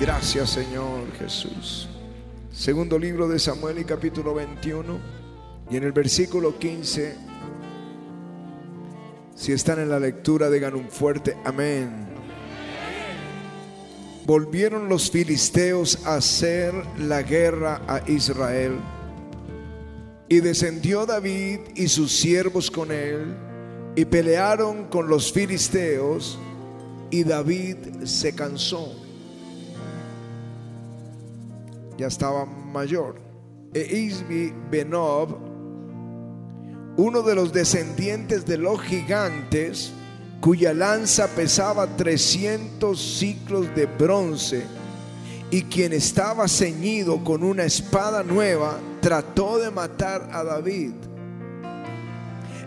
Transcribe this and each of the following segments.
Gracias Señor Jesús. Segundo libro de Samuel y capítulo 21 y en el versículo 15, si están en la lectura, digan un fuerte amén. Volvieron los filisteos a hacer la guerra a Israel. Y descendió David y sus siervos con él y pelearon con los filisteos y David se cansó. Ya estaba mayor. E Isbi Benob, uno de los descendientes de los gigantes, cuya lanza pesaba 300 ciclos de bronce, y quien estaba ceñido con una espada nueva, trató de matar a David.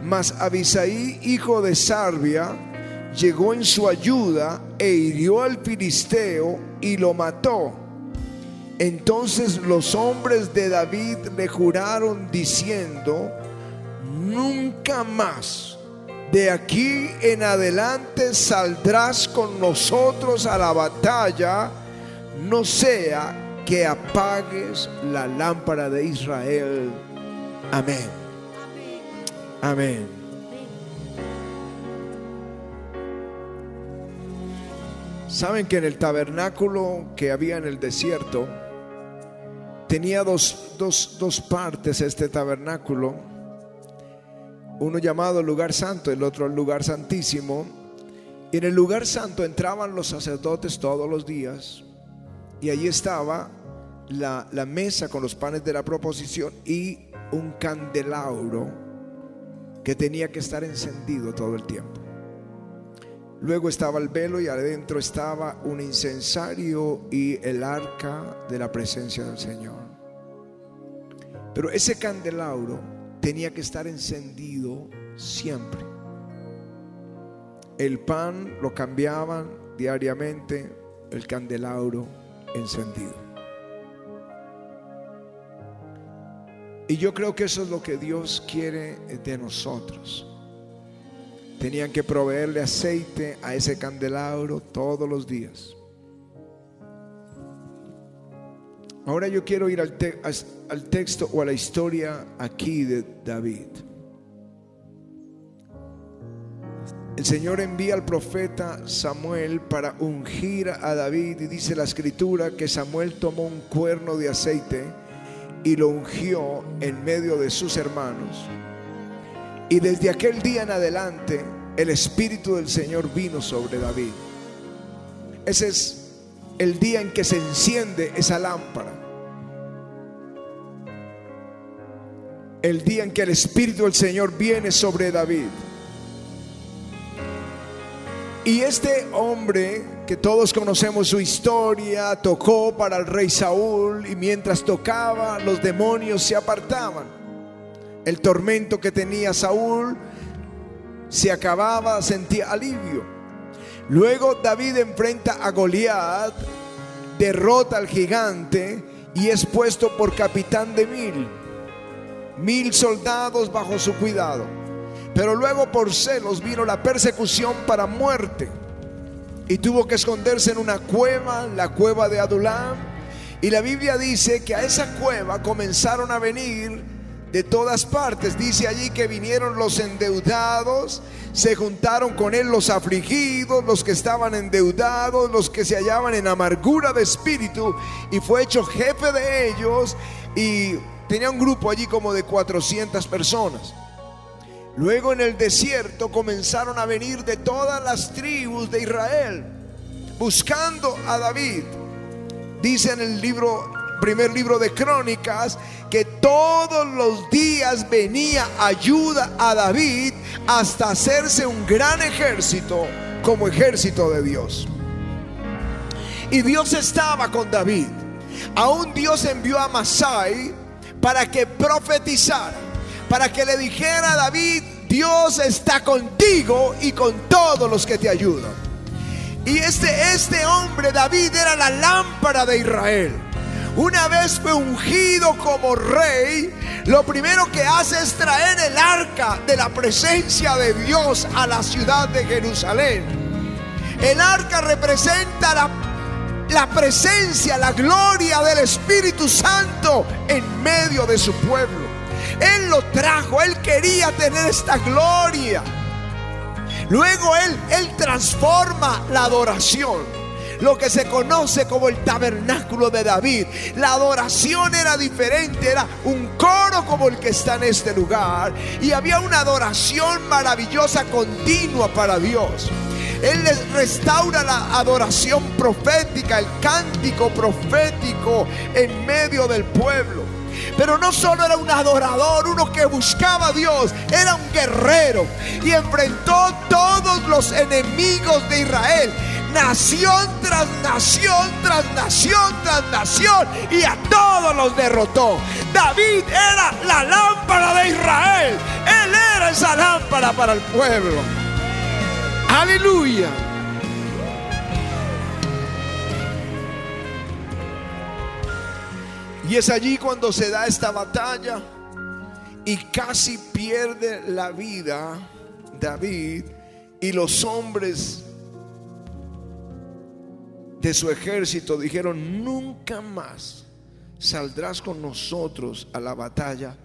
Mas Abisaí, hijo de Sarbia, llegó en su ayuda e hirió al filisteo y lo mató. Entonces los hombres de David le juraron diciendo, nunca más de aquí en adelante saldrás con nosotros a la batalla, no sea que apagues la lámpara de Israel. Amén. Amén. Saben que en el tabernáculo que había en el desierto tenía dos, dos partes este tabernáculo uno llamado lugar santo, el otro lugar santísimo. Y en el lugar santo entraban los sacerdotes todos los días y allí estaba la, la mesa con los panes de la proposición y un candelabro que tenía que estar encendido todo el tiempo. Luego estaba el velo y adentro estaba un incensario y el arca de la presencia del Señor. Pero ese candelabro tenía que estar encendido siempre. El pan lo cambiaban diariamente, el candelabro encendido. Y yo creo que eso es lo que Dios quiere de nosotros. Tenían que proveerle aceite a ese candelabro todos los días. Ahora yo quiero ir al, al, texto o a la historia aquí de David. El Señor envía al profeta Samuel para ungir a David y dice la escritura que Samuel tomó un cuerno de aceite y lo ungió en medio de sus hermanos. Y desde aquel día en adelante el Espíritu del Señor vino sobre David. Ese es el día en que se enciende esa lámpara. El día en que el Espíritu del Señor viene sobre David. Y este hombre, que todos conocemos su historia, tocó para el rey Saúl y mientras tocaba los demonios se apartaban. El tormento que tenía Saúl se acababa, sentía alivio. Luego David enfrenta a Goliat, derrota al gigante y es puesto por capitán de mil. Mil soldados bajo su cuidado. Pero luego por celos vino la persecución para muerte. Y tuvo que esconderse en una cueva, la cueva de Adulam. Y la Biblia dice que a esa cueva comenzaron a venir de todas partes. Dice allí que vinieron los endeudados, se juntaron con él los afligidos, los que estaban endeudados, los que se hallaban en amargura de espíritu, y fue hecho jefe de ellos y tenía un grupo allí como de 400 personas. Luego en el desierto comenzaron a venir de todas las tribus de Israel, buscando a David. Dice en el libro primer libro de Crónicas, que todos los días venía ayuda a David hasta hacerse un gran ejército como ejército de Dios. Y Dios estaba con David. Aún Dios envió a Masai para que profetizara, para que le dijera a David, Dios está contigo y con todos los que te ayudan. Y este, este hombre, David, era la lámpara de Israel. Una vez fue ungido como rey, lo primero que hace es traer el arca de la presencia de Dios a la ciudad de Jerusalén. El arca representa la presencia, la gloria del Espíritu Santo en medio de su pueblo. Él lo trajo, él quería tener esta gloria. Luego él transforma la adoración lo que se conoce como el tabernáculo de David. La adoración era diferente, era un coro como el que está en este lugar y había una adoración maravillosa continua para Dios. Él les restaura la adoración profética, el cántico profético en medio del pueblo. Pero no solo era un adorador, uno que buscaba a Dios, era un guerrero y enfrentó todos los enemigos de Israel nación tras nación tras nación tras nación y a todos los derrotó. David era la lámpara de Israel. Él era esa lámpara para el pueblo. Aleluya. Y es allí cuando se da esta batalla y casi pierde la vida David y los hombres de su ejército dijeron, nunca más saldrás con nosotros a la batalla,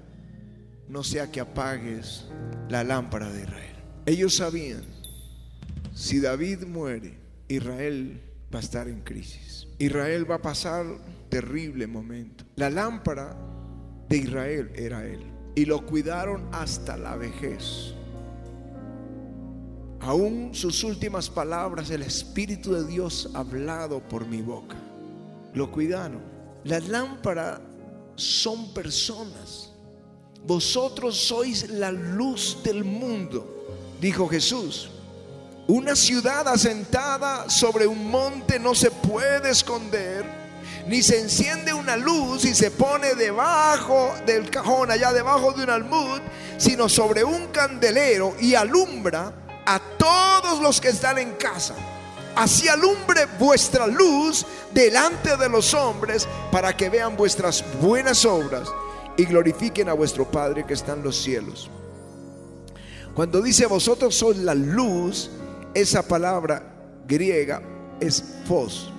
no sea que apagues la lámpara de Israel. Ellos sabían, si David muere, Israel va a estar en crisis. Israel va a pasar terrible momento. La lámpara de Israel era él. Y lo cuidaron hasta la vejez. Aún sus últimas palabras, el Espíritu de Dios hablado por mi boca. Lo cuidaron. Las lámparas son personas. Vosotros sois la luz del mundo, dijo Jesús. Una ciudad asentada sobre un monte no se puede esconder, ni se enciende una luz y se pone debajo del cajón, allá debajo de un almud, sino sobre un candelero y alumbra a todos los que están en casa. Así alumbre vuestra luz delante de los hombres para que vean vuestras buenas obras y glorifiquen a vuestro Padre que está en los cielos. Cuando dice vosotros sois la luz, esa palabra griega es fos.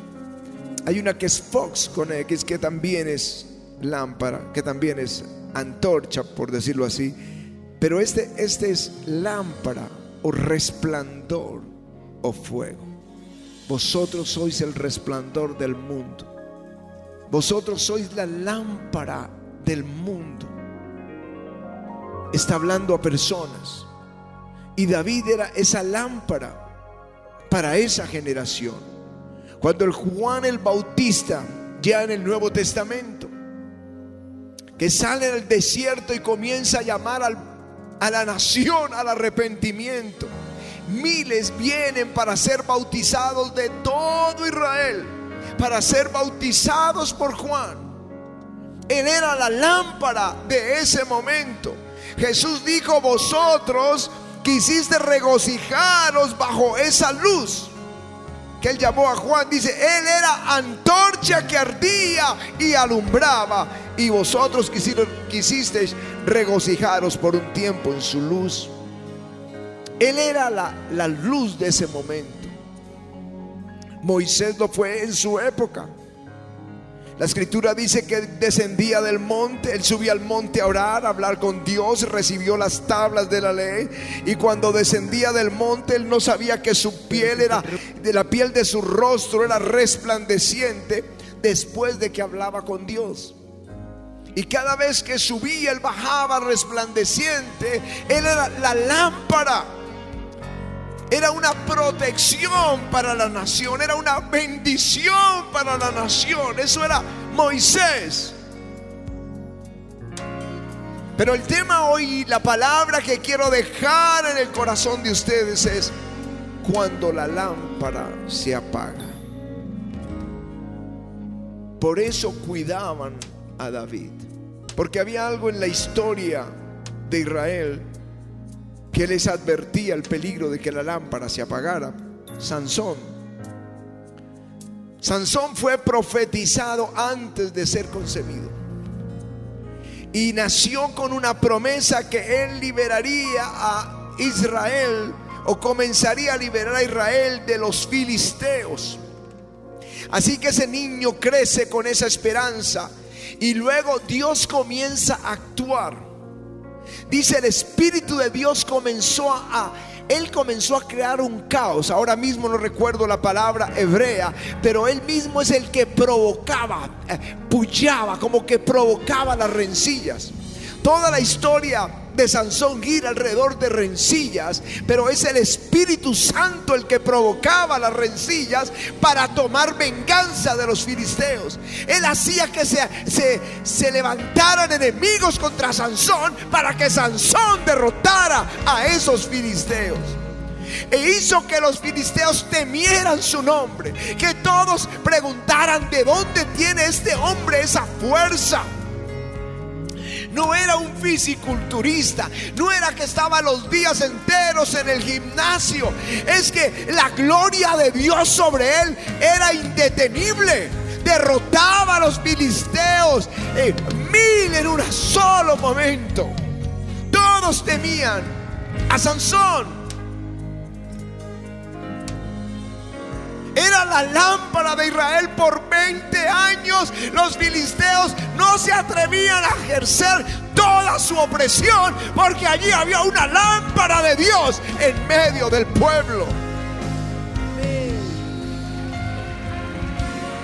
Hay una que es fox con X, que también es lámpara, que también es antorcha, por decirlo así. Pero este, este es lámpara o resplandor o fuego. Vosotros sois el resplandor del mundo. Vosotros sois la lámpara del mundo. Está hablando a personas. Y David era esa lámpara para esa generación. Cuando el Juan el Bautista, ya en el Nuevo Testamento, que sale del desierto y comienza a llamar al a la nación al arrepentimiento. Miles vienen para ser bautizados de todo Israel, para ser bautizados por Juan. Él era la lámpara de ese momento. Jesús dijo, vosotros quisiste regocijaros bajo esa luz que él llamó a Juan, dice, él era antorcha que ardía y alumbraba, y vosotros quisisteis regocijaros por un tiempo en su luz. Él era la, la luz de ese momento. Moisés lo fue en su época. La escritura dice que descendía del monte, él subía al monte a orar, a hablar con Dios, recibió las tablas de la ley y cuando descendía del monte él no sabía que su piel era, de la piel de su rostro era resplandeciente después de que hablaba con Dios. Y cada vez que subía, él bajaba resplandeciente. Él era la lámpara. Era una protección para la nación. Era una bendición para la nación. Eso era Moisés. Pero el tema hoy, la palabra que quiero dejar en el corazón de ustedes es cuando la lámpara se apaga. Por eso cuidaban a David. Porque había algo en la historia de Israel que les advertía el peligro de que la lámpara se apagara. Sansón. Sansón fue profetizado antes de ser concebido. Y nació con una promesa que él liberaría a Israel o comenzaría a liberar a Israel de los filisteos. Así que ese niño crece con esa esperanza y luego Dios comienza a actuar. Dice el Espíritu de Dios comenzó a, él comenzó a crear un caos. Ahora mismo no recuerdo la palabra hebrea, pero él mismo es el que provocaba, eh, como que provocaba las rencillas. Toda la historia de Sansón gira alrededor de rencillas, pero es el Espíritu Santo el que provocaba las rencillas para tomar venganza de los filisteos. Él hacía que se, se, se levantaran enemigos contra Sansón para que Sansón derrotara a esos filisteos e hizo que los filisteos temieran su nombre, que todos preguntaran de dónde tiene este hombre esa fuerza no era un fisiculturista, no era que estaba los días enteros en el gimnasio, es que la gloria de Dios sobre él era indetenible. Derrotaba a los filisteos en mil en un solo momento. Todos temían a Sansón. Era la lámpara de Israel por 20 años. Los filisteos no se atrevían a ejercer toda su opresión porque allí había una lámpara de Dios en medio del pueblo.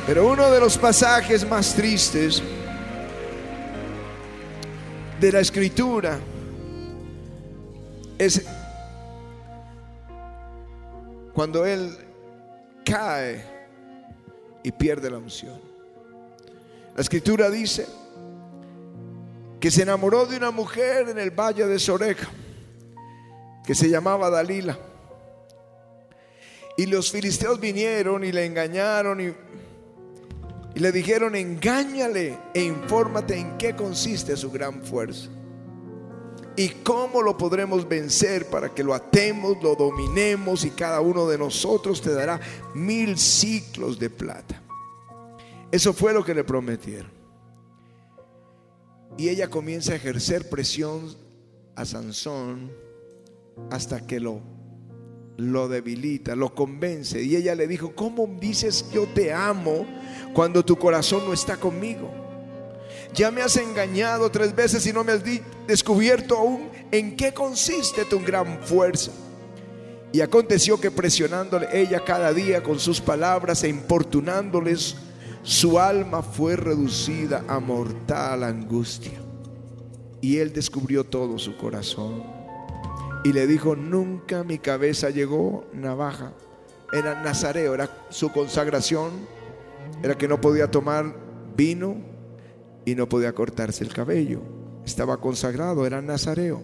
Pero uno de los pasajes más tristes de la escritura es cuando él cae y pierde la unción. La escritura dice que se enamoró de una mujer en el valle de Soreja, que se llamaba Dalila. Y los filisteos vinieron y le engañaron y, y le dijeron, engáñale e infórmate en qué consiste su gran fuerza. ¿Y cómo lo podremos vencer para que lo atemos, lo dominemos y cada uno de nosotros te dará mil ciclos de plata? Eso fue lo que le prometieron. Y ella comienza a ejercer presión a Sansón hasta que lo, lo debilita, lo convence. Y ella le dijo, ¿cómo dices yo te amo cuando tu corazón no está conmigo? Ya me has engañado tres veces y no me has descubierto aún en qué consiste tu gran fuerza. Y aconteció que presionándole ella cada día con sus palabras e importunándoles, su alma fue reducida a mortal angustia. Y él descubrió todo su corazón. Y le dijo, nunca mi cabeza llegó navaja. Era nazareo, era su consagración. Era que no podía tomar vino, y no podía cortarse el cabello. Estaba consagrado, era nazareo.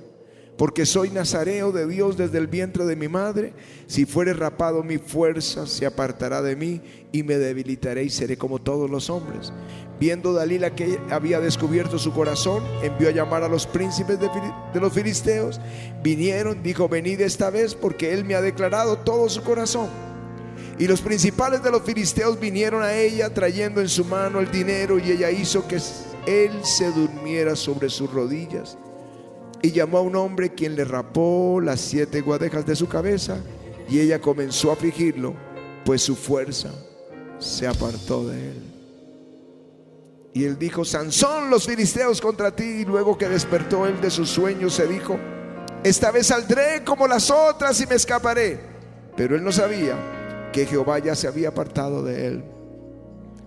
Porque soy nazareo de Dios desde el vientre de mi madre. Si fuere rapado mi fuerza, se apartará de mí y me debilitaré y seré como todos los hombres. Viendo Dalila que había descubierto su corazón, envió a llamar a los príncipes de, de los filisteos. Vinieron, dijo, venid esta vez porque él me ha declarado todo su corazón. Y los principales de los filisteos vinieron a ella trayendo en su mano el dinero y ella hizo que él se durmiera sobre sus rodillas. Y llamó a un hombre quien le rapó las siete guadejas de su cabeza y ella comenzó a afligirlo, pues su fuerza se apartó de él. Y él dijo, Sansón, los filisteos contra ti. Y luego que despertó él de su sueño, se dijo, esta vez saldré como las otras y me escaparé. Pero él no sabía que Jehová ya se había apartado de él.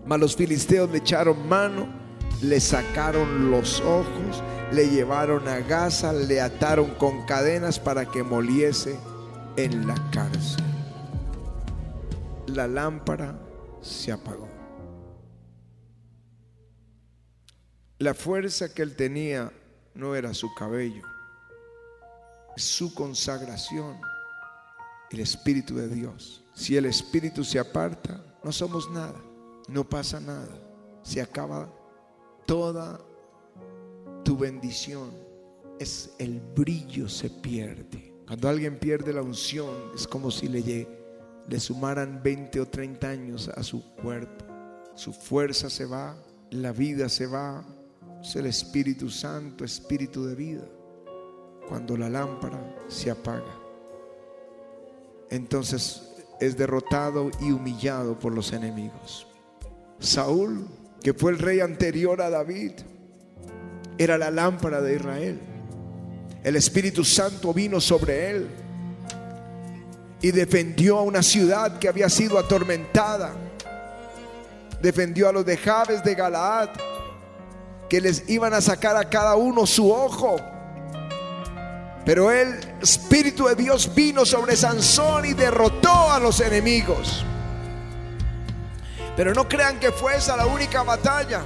Mas los filisteos le echaron mano le sacaron los ojos, le llevaron a Gaza, le ataron con cadenas para que moliese en la cárcel. La lámpara se apagó. La fuerza que él tenía no era su cabello, su consagración, el Espíritu de Dios. Si el Espíritu se aparta, no somos nada, no pasa nada, se acaba toda tu bendición es el brillo se pierde. Cuando alguien pierde la unción es como si le, le sumaran 20 o 30 años a su cuerpo. Su fuerza se va, la vida se va. Es el Espíritu Santo, Espíritu de vida. Cuando la lámpara se apaga. Entonces es derrotado y humillado por los enemigos. Saúl, que fue el rey anterior a David, era la lámpara de Israel. El Espíritu Santo vino sobre él y defendió a una ciudad que había sido atormentada. Defendió a los de Jabes de Galaad, que les iban a sacar a cada uno su ojo. Pero el Espíritu de Dios vino sobre Sansón y derrotó a los enemigos. Pero no crean que fue esa la única batalla.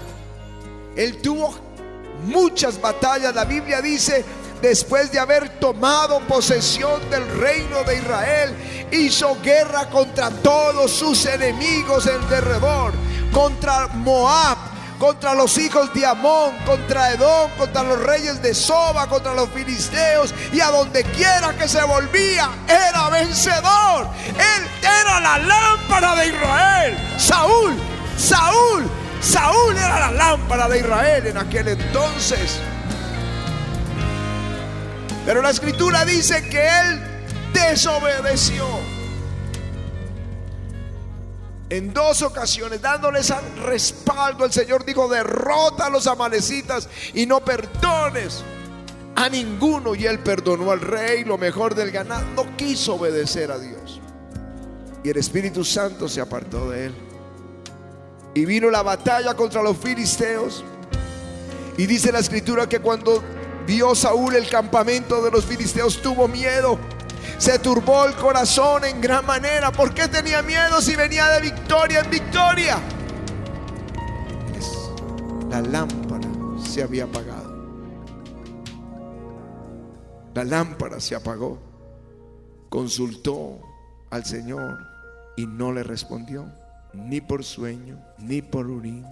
Él tuvo muchas batallas. La Biblia dice, después de haber tomado posesión del reino de Israel, hizo guerra contra todos sus enemigos en derredor, contra Moab, contra los hijos de Amón, contra Edom, contra los reyes de Soba, contra los filisteos, y a donde quiera que se volvía, era vencedor. Él era la lámpara de Israel. Saúl, Saúl, Saúl era la lámpara de Israel en aquel entonces. Pero la escritura dice que él desobedeció en dos ocasiones, dándoles respaldo, el Señor dijo, derrota a los amalecitas y no perdones a ninguno. Y él perdonó al rey lo mejor del ganado. No quiso obedecer a Dios. Y el Espíritu Santo se apartó de él. Y vino la batalla contra los filisteos. Y dice la escritura que cuando vio Saúl el campamento de los filisteos tuvo miedo se turbó el corazón en gran manera. ¿Por qué tenía miedo si venía de victoria en victoria? la lámpara se había apagado. La lámpara se apagó. Consultó al Señor y no le respondió, ni por sueño, ni por urín,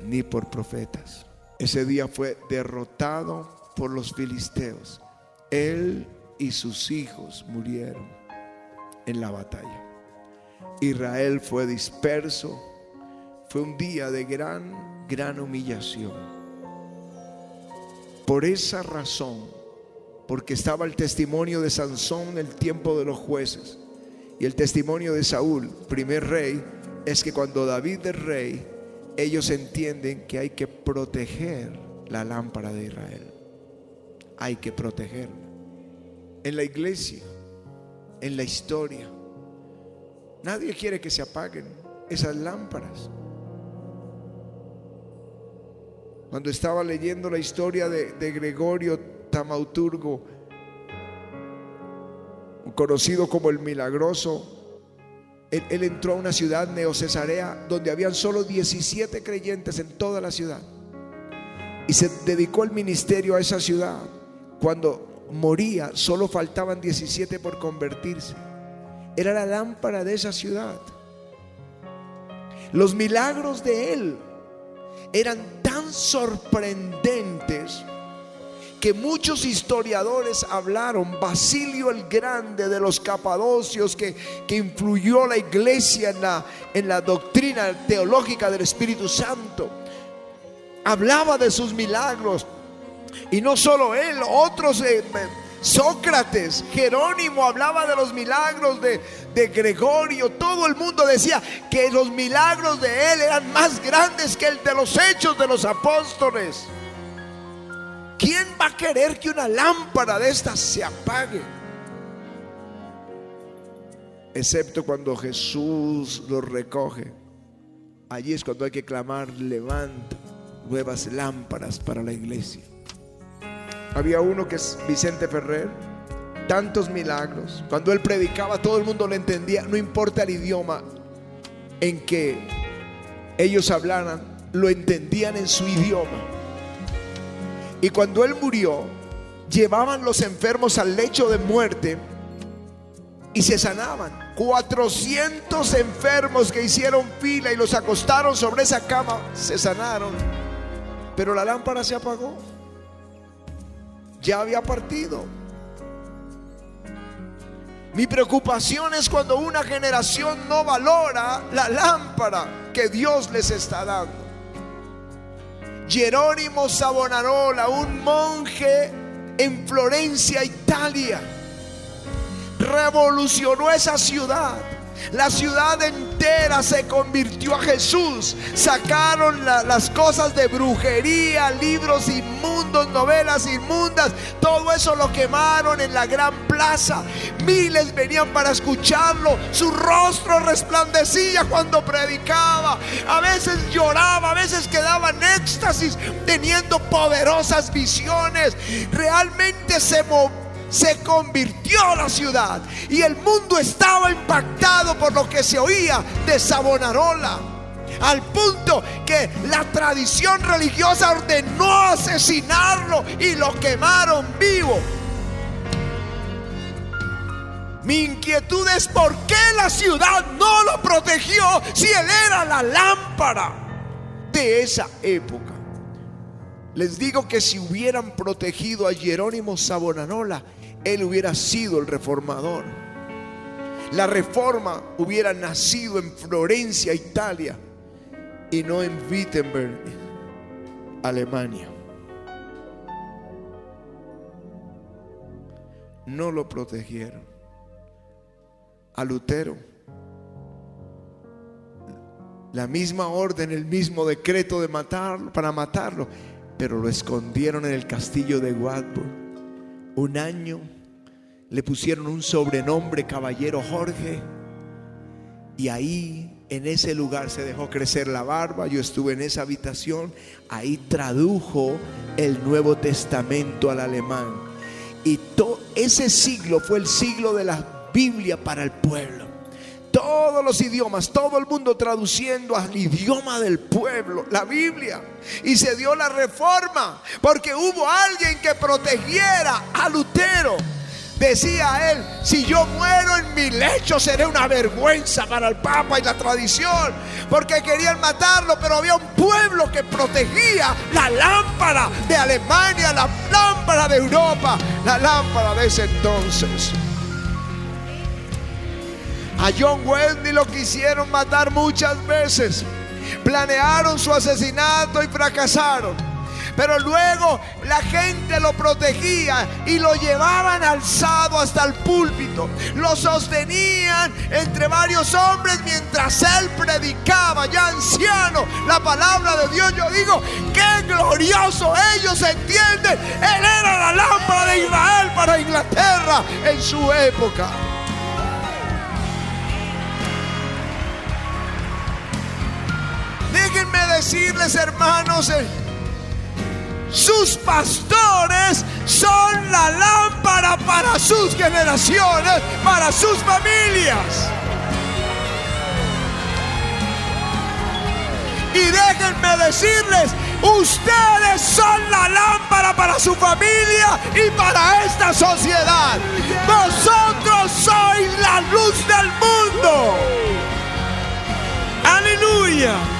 ni por profetas. Ese día fue derrotado por los filisteos. Él y sus hijos murieron en la batalla. Israel fue disperso. Fue un día de gran, gran humillación. Por esa razón, porque estaba el testimonio de Sansón en el tiempo de los jueces y el testimonio de Saúl, primer rey, es que cuando David es rey, ellos entienden que hay que proteger la lámpara de Israel. Hay que protegerla en la iglesia, en la historia. Nadie quiere que se apaguen esas lámparas. Cuando estaba leyendo la historia de, Gregorio Tamauturgo, conocido como el milagroso, él, él, entró a una ciudad neocesarea donde habían solo 17 creyentes en toda la ciudad. Y se dedicó el ministerio a esa ciudad. Cuando moría, solo faltaban 17 por convertirse. Era la lámpara de esa ciudad. Los milagros de él eran tan sorprendentes que muchos historiadores hablaron, Basilio el Grande de los Capadocios, que, que influyó la iglesia en la, en la doctrina teológica del Espíritu Santo, hablaba de sus milagros, y no solo él, otros, eh, Sócrates, Jerónimo hablaba de los milagros de, de Gregorio. Todo el mundo decía que los milagros de él eran más grandes que el de los hechos de los apóstoles. ¿Quién va a querer que una lámpara de estas se apague? Excepto cuando Jesús los recoge. Allí es cuando hay que clamar, levanta nuevas lámparas para la iglesia. Había uno que es Vicente Ferrer, tantos milagros. Cuando él predicaba, todo el mundo lo entendía, no importa el idioma en que ellos hablaran, lo entendían en su idioma. Y cuando él murió, llevaban los enfermos al lecho de muerte y se sanaban. 400 enfermos que hicieron fila y los acostaron sobre esa cama se sanaron. Pero la lámpara se apagó ya había partido. Mi preocupación es cuando una generación no valora la lámpara que Dios les está dando. Jerónimo Savonarola, un monje en Florencia, Italia, revolucionó esa ciudad. La ciudad entera se convirtió a Jesús. Sacaron las cosas de brujería, libros inmundos, novelas inmundas. Todo eso lo quemaron en la gran plaza. Miles venían para escucharlo. Su rostro resplandecía cuando predicaba. A veces lloraba, a veces quedaba en éxtasis, teniendo poderosas visiones. Realmente se movía se convirtió la ciudad y el mundo estaba impactado por lo que se oía de Sabonarola. Al punto que la tradición religiosa ordenó asesinarlo y lo quemaron vivo. Mi inquietud es por qué la ciudad no lo protegió si él era la lámpara de esa época. Les digo que si hubieran protegido a Jerónimo Sabonarola, él hubiera sido el reformador. La reforma hubiera nacido en Florencia, Italia, y no en Wittenberg, Alemania. No lo protegieron. A Lutero, la misma orden, el mismo decreto de matarlo, para matarlo, pero lo escondieron en el castillo de Wartburg un año, le pusieron un sobrenombre Caballero Jorge y ahí en ese lugar se dejó crecer la barba, yo estuve en esa habitación, ahí tradujo el Nuevo Testamento al alemán. Y todo ese siglo fue el siglo de la Biblia para el pueblo todos los idiomas, todo el mundo traduciendo al idioma del pueblo, la Biblia. Y se dio la reforma, porque hubo alguien que protegiera a Lutero. Decía él, si yo muero en mi lecho seré una vergüenza para el Papa y la tradición, porque querían matarlo, pero había un pueblo que protegía la lámpara de Alemania, la lámpara de Europa, la lámpara de ese entonces. A John Wesley lo quisieron matar muchas veces. Planearon su asesinato y fracasaron. Pero luego la gente lo protegía y lo llevaban alzado hasta el púlpito. Lo sostenían entre varios hombres mientras él predicaba, ya anciano, la palabra de Dios. Yo digo, qué glorioso ellos entienden. Él era la lámpara de Israel para Inglaterra en su época. Decirles, hermanos, eh, sus pastores son la lámpara para sus generaciones, para sus familias. Y déjenme decirles, ustedes son la lámpara para su familia y para esta sociedad. Vosotros sois la luz del mundo. Aleluya.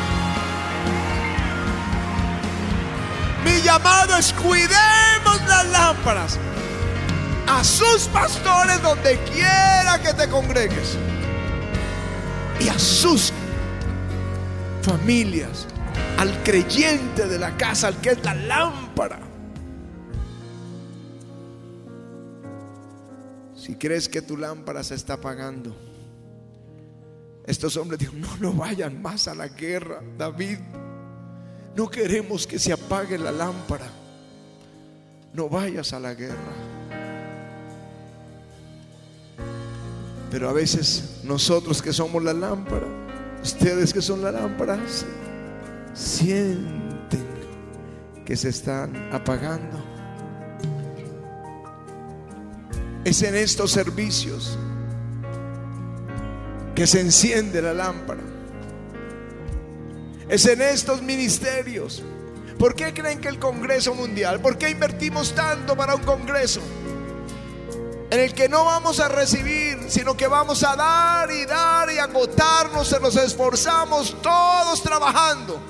Mi llamado es cuidemos las lámparas a sus pastores donde quiera que te congregues y a sus familias, al creyente de la casa, al que es la lámpara. Si crees que tu lámpara se está apagando, estos hombres dijeron, no, no vayan más a la guerra, David. No queremos que se apague la lámpara. No vayas a la guerra. Pero a veces nosotros que somos la lámpara, ustedes que son la lámpara, sienten que se están apagando. Es en estos servicios que se enciende la lámpara. Es en estos ministerios. ¿Por qué creen que el Congreso Mundial? ¿Por qué invertimos tanto para un Congreso? En el que no vamos a recibir, sino que vamos a dar y dar y agotarnos, se nos esforzamos todos trabajando.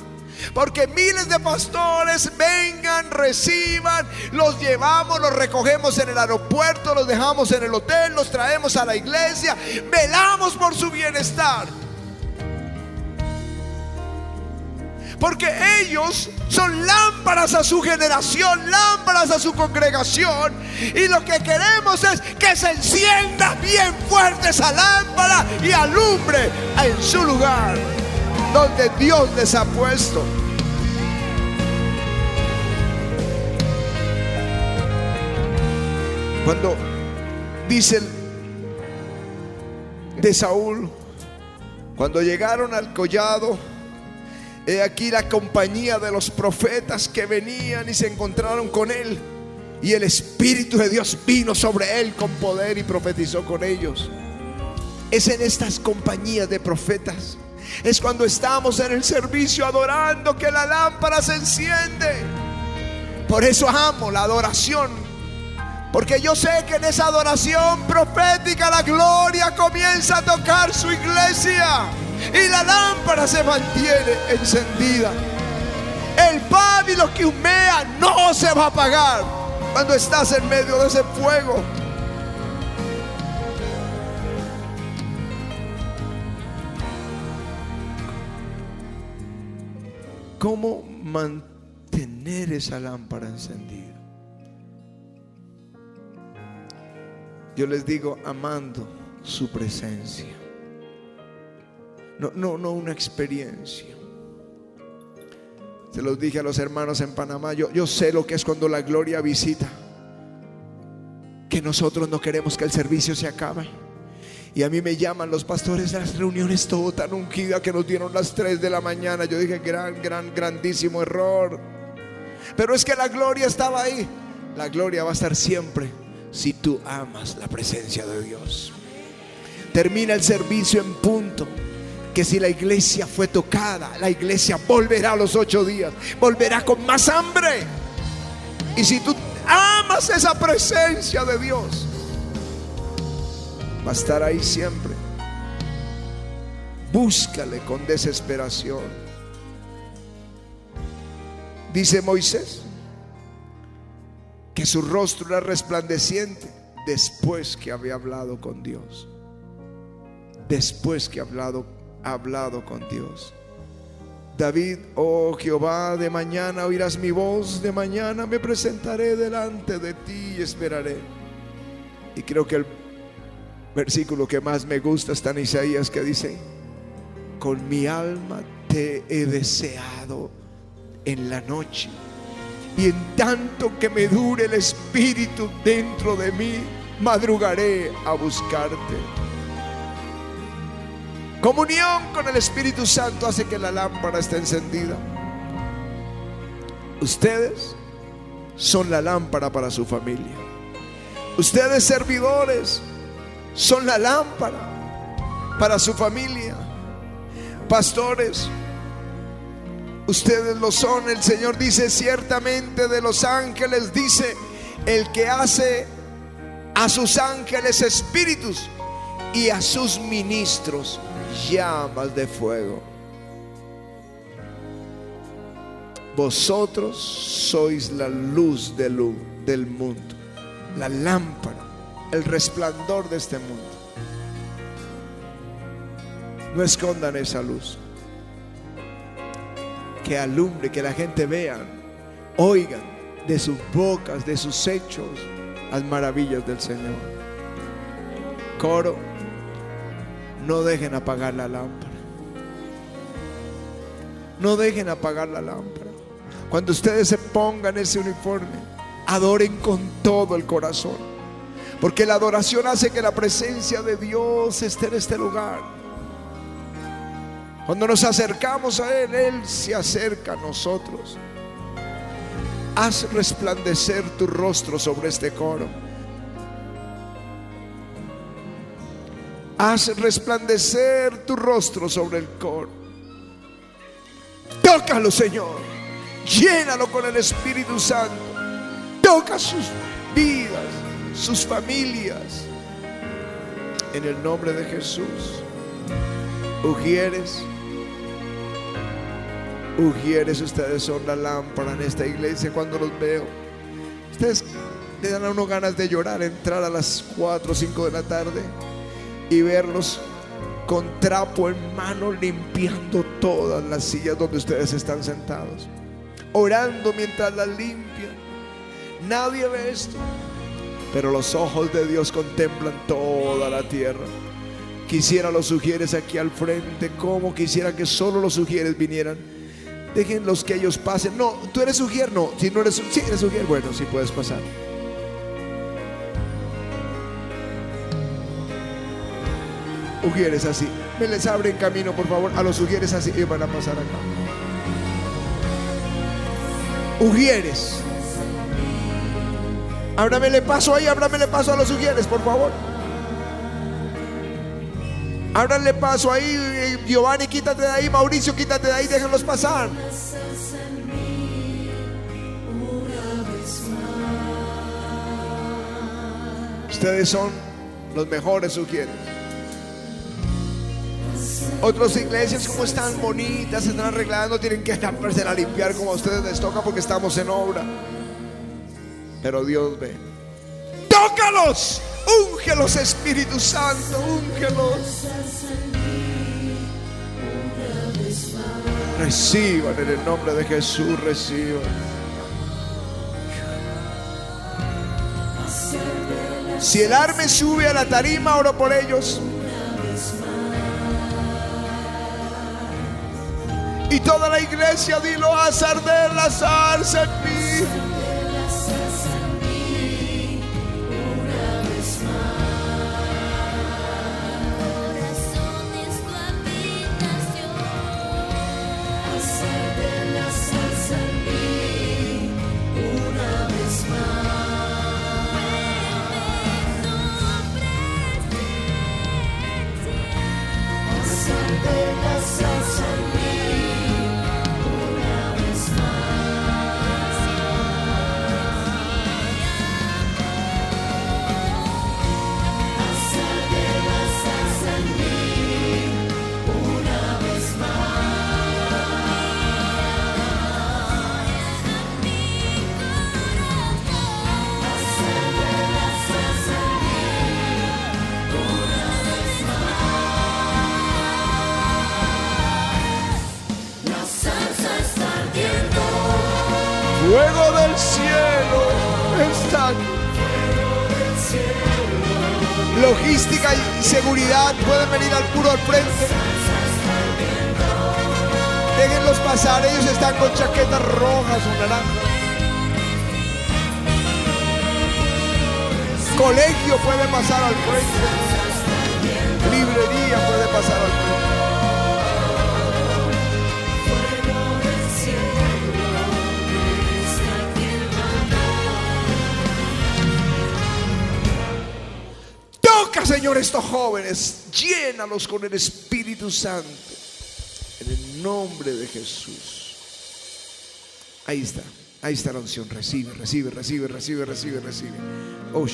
Porque miles de pastores vengan, reciban, los llevamos, los recogemos en el aeropuerto, los dejamos en el hotel, los traemos a la iglesia, velamos por su bienestar. Porque ellos son lámparas a su generación, lámparas a su congregación. Y lo que queremos es que se encienda bien fuerte esa lámpara y alumbre en su lugar donde Dios les ha puesto. Cuando dicen de Saúl, cuando llegaron al collado, he aquí la compañía de los profetas que venían y se encontraron con él. Y el Espíritu de Dios vino sobre él con poder y profetizó con ellos. Es en estas compañías de profetas. Es cuando estamos en el servicio adorando que la lámpara se enciende. Por eso amo la adoración porque yo sé que en esa adoración profética la gloria comienza a tocar su iglesia y la lámpara se mantiene encendida. El pan y lo que humea no se va a apagar cuando estás en medio de ese fuego. ¿Cómo mantener esa lámpara encendida? Yo les digo amando su presencia. No, no, no una experiencia. Se los dije a los hermanos en Panamá. Yo, yo sé lo que es cuando la gloria visita. Que nosotros no queremos que el servicio se acabe. Y a mí me llaman los pastores de las reuniones todo tan ungida que nos dieron las 3 de la mañana. Yo dije, gran, gran, grandísimo error. Pero es que la gloria estaba ahí. La gloria va a estar siempre si tú amas la presencia de Dios. Termina el servicio en punto. Que si la iglesia fue tocada, la iglesia volverá a los ocho días, volverá con más hambre. Y si tú amas esa presencia de Dios, va a estar ahí siempre. Búscale con desesperación. Dice Moisés, que su rostro era resplandeciente después que había hablado con Dios. Después que ha hablado con Dios. David, oh Jehová, de mañana oirás mi voz, de mañana me presentaré delante de ti y esperaré. Y creo que el versículo que más me gusta está en Isaías que dice, con mi alma te he deseado en la noche y en tanto que me dure el Espíritu dentro de mí, madrugaré a buscarte. Comunión con el Espíritu Santo hace que la lámpara esté encendida. Ustedes son la lámpara para su familia. Ustedes servidores son la lámpara para su familia. Pastores, Ustedes lo son. El Señor dice ciertamente de los ángeles, dice, el que hace a sus ángeles espíritus y a sus ministros llamas de fuego. Vosotros sois la luz del, del mundo, la lámpara, el resplandor de este mundo. No escondan esa luz que alumbre, que la gente vea, oigan de sus bocas, de sus hechos, las maravillas del Señor. Coro, no dejen apagar la lámpara. No dejen apagar la lámpara. Cuando ustedes se pongan ese uniforme, adoren con todo el corazón. Porque la adoración hace que la presencia de Dios esté en este lugar. Cuando nos acercamos a Él, Él se acerca a nosotros. Haz resplandecer tu rostro sobre este coro. Haz resplandecer tu rostro sobre el coro. Tócalo, Señor. Llénalo con el Espíritu Santo. Toca sus vidas, sus familias. En el nombre de Jesús. Ujieres. Ujieres, ustedes son la lámpara en esta iglesia cuando los veo. Ustedes le dan a uno ganas de llorar, entrar a las 4 o 5 de la tarde y verlos con trapo en mano limpiando todas las sillas donde ustedes están sentados. Orando mientras las limpian. Nadie ve esto. Pero los ojos de Dios contemplan toda la tierra. Quisiera los sugieres aquí al frente, como quisiera que solo los sugieres vinieran. Déjenlos que ellos pasen. No, tú eres sugier, no. Si no eres, sí eres sugier, bueno, sí puedes pasar. Ujieres así. Me les abren camino, por favor. A los ujieres así. Y van a pasar acá. Ujieres. Ábramele paso ahí, ábramele paso a los ujieres, por favor. Ábranle paso ahí, Giovanni, quítate de ahí, Mauricio, quítate de ahí, déjenlos pasar. Ustedes son los mejores ujieres. Otras iglesias como están bonitas, se están arreglando, tienen que estamparse a limpiar como a ustedes les toca porque estamos en obra. Pero Dios ve. Tócalos, úngelos Espíritu Santo, úngelos. Reciban en el nombre de Jesús, reciban. Si el arme sube a la tarima, oro por ellos. Y toda la iglesia dilo a arder la salsa en mí. Logística y seguridad pueden venir al puro al frente. Déjenlos pasar, ellos están con chaquetas rojas o naranjas. Colegio puede pasar al frente. Librería puede pasar al frente. Toca, Señor, estos jóvenes. Llénalos con el Espíritu Santo. En el nombre de Jesús. Ahí está. Ahí está la unción. Recibe, recibe, recibe, recibe, recibe, recibe. Oh.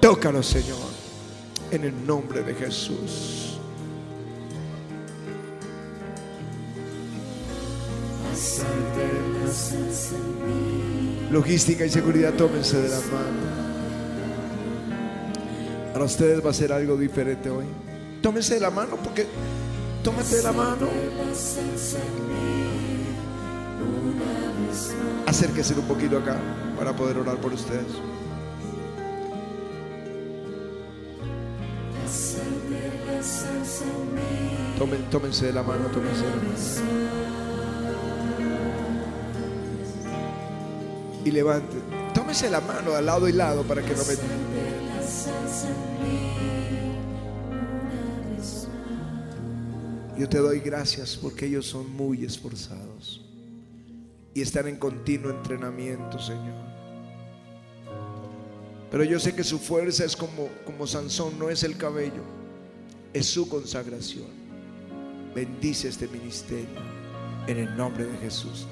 Tócalos, Señor. En el nombre de Jesús. Logística y seguridad, tómense de la mano. Para ustedes va a ser algo diferente hoy. Tómense de la mano porque tómate de la mano. Acérquese un poquito acá para poder orar por ustedes. Tómense de la mano, tómense de la mano. Y levanten. Tómense la mano de lado y lado para que no me Yo te doy gracias porque ellos son muy esforzados y están en continuo entrenamiento, Señor. Pero yo sé que su fuerza es como, como Sansón, no es el cabello, es su consagración. Bendice este ministerio en el nombre de Jesús.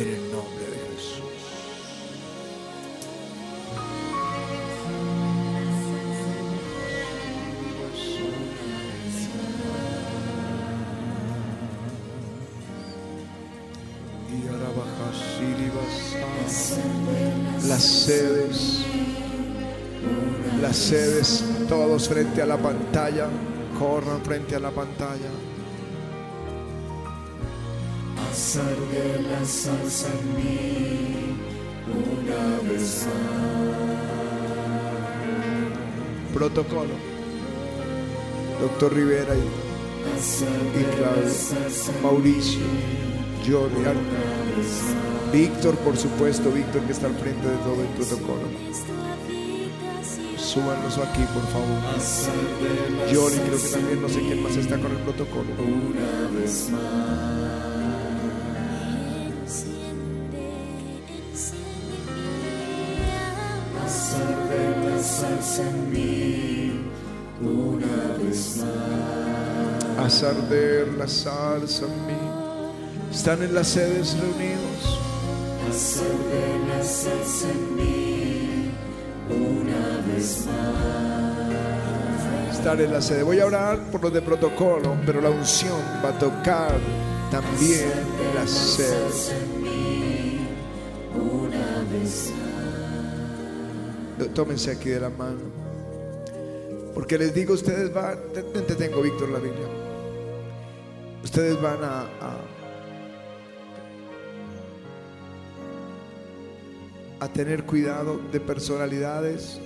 En el nombre de Jesús. Y ahora baja, Shiri, basa. las sedes, las sedes, todos frente a la pantalla, corran frente a la pantalla. Mí una vez Protocolo. Doctor Rivera y, más. y Claudio, Mauricio, Johnny, Ar- Víctor, por supuesto, Víctor que está al frente de todo el protocolo. Súbanlos aquí, por favor. Johnny, creo que también no sé quién más está con el protocolo. Arde en mí una vez más. Haz arder la salsa en mí. Están en las sedes reunidos. Arde la salsa en mí una vez más. Están en la sede. Voy a orar por los de protocolo, pero la unción va a tocar también en las Tómense aquí de la mano. Porque les digo, ustedes van, te, te tengo Víctor la Biblia. Ustedes van a, a, a tener cuidado de personalidades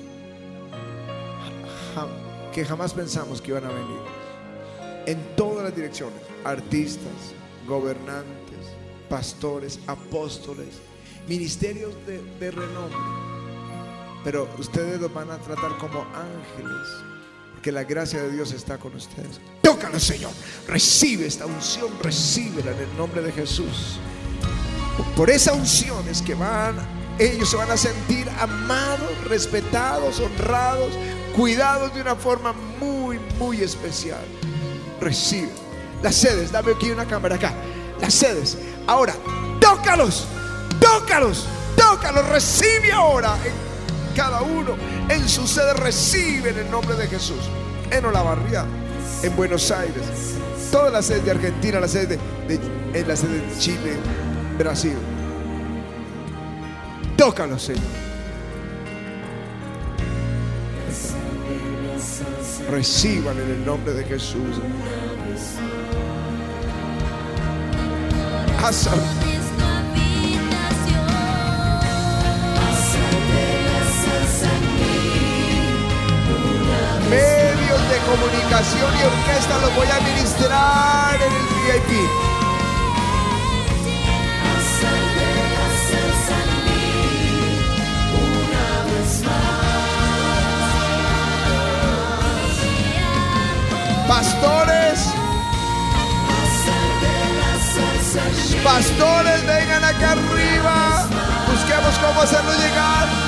que jamás pensamos que iban a venir. En todas las direcciones. Artistas, gobernantes, pastores, apóstoles, ministerios de, de renombre. Pero ustedes los van a tratar como ángeles. Porque la gracia de Dios está con ustedes. Tócalo, Señor. Recibe esta unción, recíbela en el nombre de Jesús. Por esa unción es que van, ellos se van a sentir amados, respetados, honrados, cuidados de una forma muy, muy especial. Recibe. Las sedes, dame aquí una cámara acá. Las sedes. Ahora, tócalos, tócalos, tócalos. Recibe ahora en cada uno en su sede. Recibe en el nombre de Jesús. En Olavarría, en Buenos Aires, todas las sedes de Argentina, las sedes de, de- en la sede de Chile, Brasil. Tócalos, Señor. Reciban en el nombre de Jesús. Haz medios de comunicación y orquesta los voy a ministrar en el VIP. Pastores, pastores, vengan acá arriba. Busquemos cómo hacerlo llegar.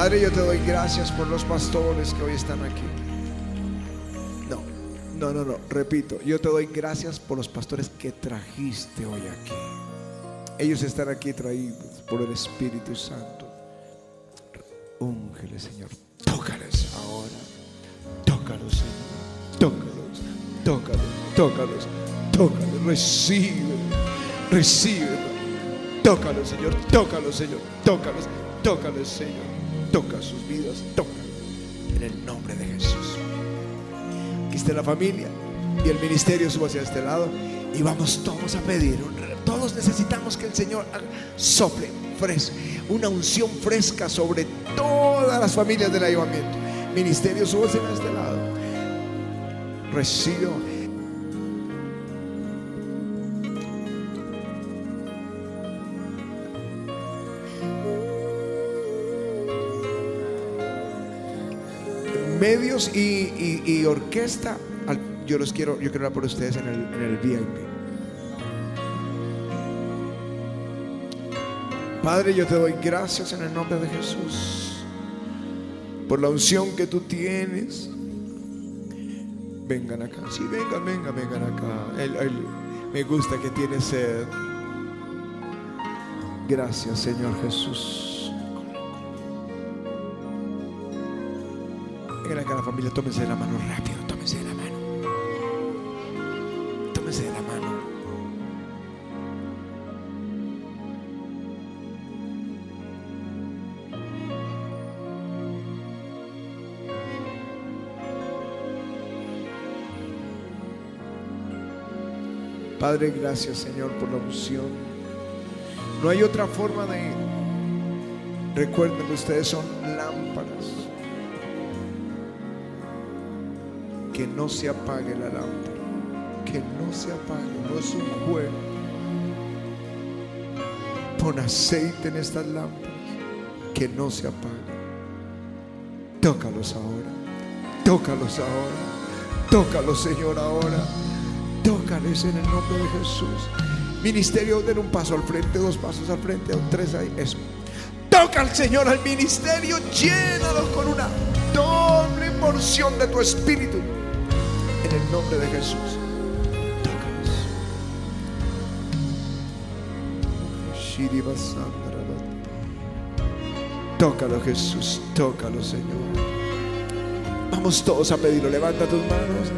Padre, yo te doy gracias por los pastores que hoy están aquí. No, no, no, no, repito, yo te doy gracias por los pastores que trajiste hoy aquí. Ellos están aquí traídos por el Espíritu Santo. Úngele, Señor. Tócales ahora. Tócalos, Señor. Tócalos, tócalos, tócalos, tócalos. Recibe, recibe. Tócalos, Señor. Tócalos, Señor. Tócalos, tócalos, Señor. Toca sus vidas, tócalos. En el nombre de Jesús. Aquí está la familia y el ministerio suba hacia este lado y vamos todos a pedir. Todos necesitamos que el Señor sople fresca, una unción fresca sobre todas las familias del ayudamiento. Ministerio suba hacia este lado. Recibo. Medios y, orquesta, yo los quiero, yo quiero hablar por ustedes en el, en el VIP. Padre, yo te doy gracias en el nombre de Jesús por la unción que tú tienes. Vengan acá, sí, vengan, vengan, vengan acá. Me gusta que tiene sed. Gracias, Señor Jesús. Vengan acá la familia, tómense de la mano rápido, tómense de la mano. Tómense de la mano. Padre, gracias Señor por la unción. No hay otra forma de... Recuerden que ustedes son lámparas. Que no se apague la lámpara. Que no se apague. No es un juego. Pon aceite en estas lámparas. Que no se apague. Tócalos ahora. Tócalos ahora. Tócalos, Señor, ahora. Tócales en el nombre de Jesús. Ministerio, den un paso al frente, dos pasos al frente, tres ahí. Eso. Toca al Señor al ministerio, llénalo con una doble porción de tu espíritu. El nombre de Jesús. Tócalos. Tócalo Jesús, tócalo Señor. Vamos todos a pedirlo. Levanta tus manos.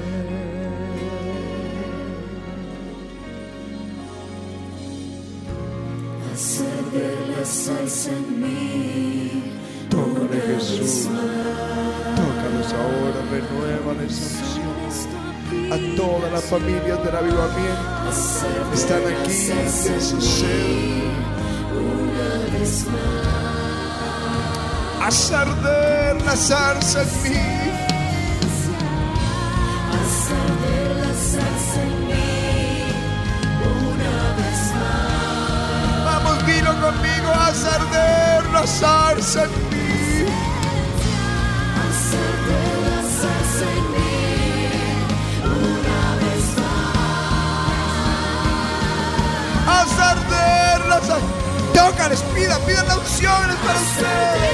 La en mí. Tócale Jesús. Tócalos ahora, renueva unción. A todas las familias del avivamiento están aquí su más. Haz arder la zarza en mí. Haz arder la salsa en mí. Una vez más. Vamos, dilo conmigo, haz arder la zarza en mí. Zarza. Tócales, pidan, pidan la unción para ustedes.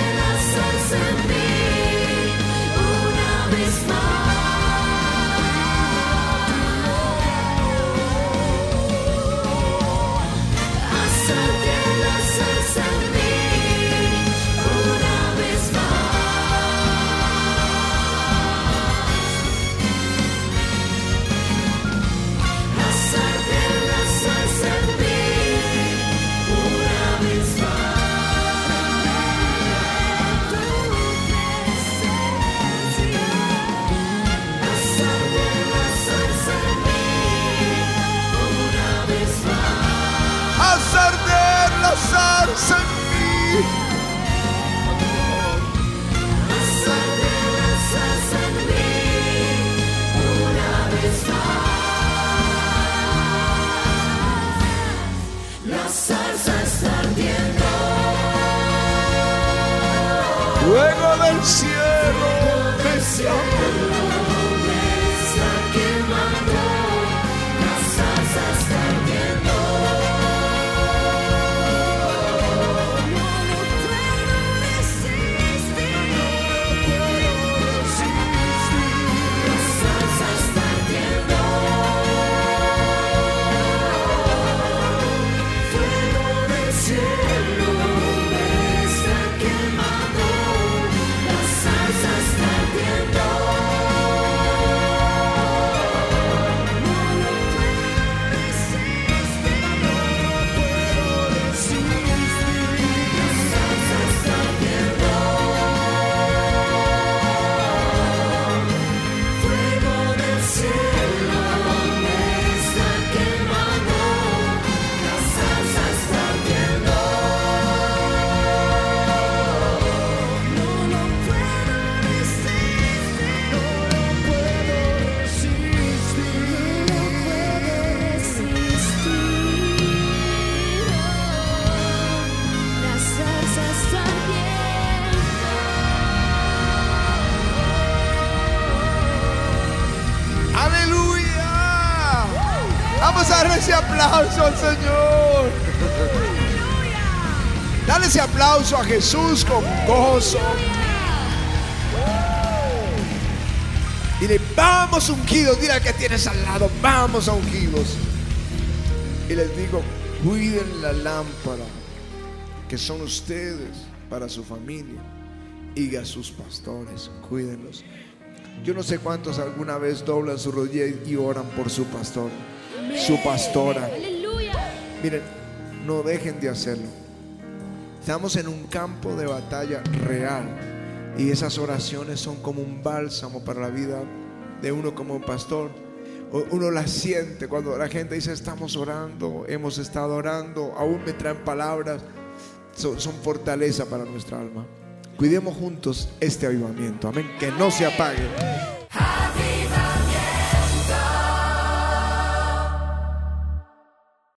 Aplauso al Señor. Dale ese aplauso a Jesús con gozo. Dile, vamos ungidos. Dile al que tienes al lado, vamos a ungidos. Y les digo, cuiden la lámpara que son ustedes para su familia y a sus pastores. Cuídenlos. Yo no sé cuántos alguna vez doblan su rodilla y oran por su pastor, su pastora. Miren, no dejen de hacerlo. Estamos en un campo de batalla real y esas oraciones son como un bálsamo para la vida de uno como un pastor. Uno las siente cuando la gente dice estamos orando, hemos estado orando, aún me traen palabras, son, son fortaleza para nuestra alma. Cuidemos juntos este avivamiento, amén, que no se apague.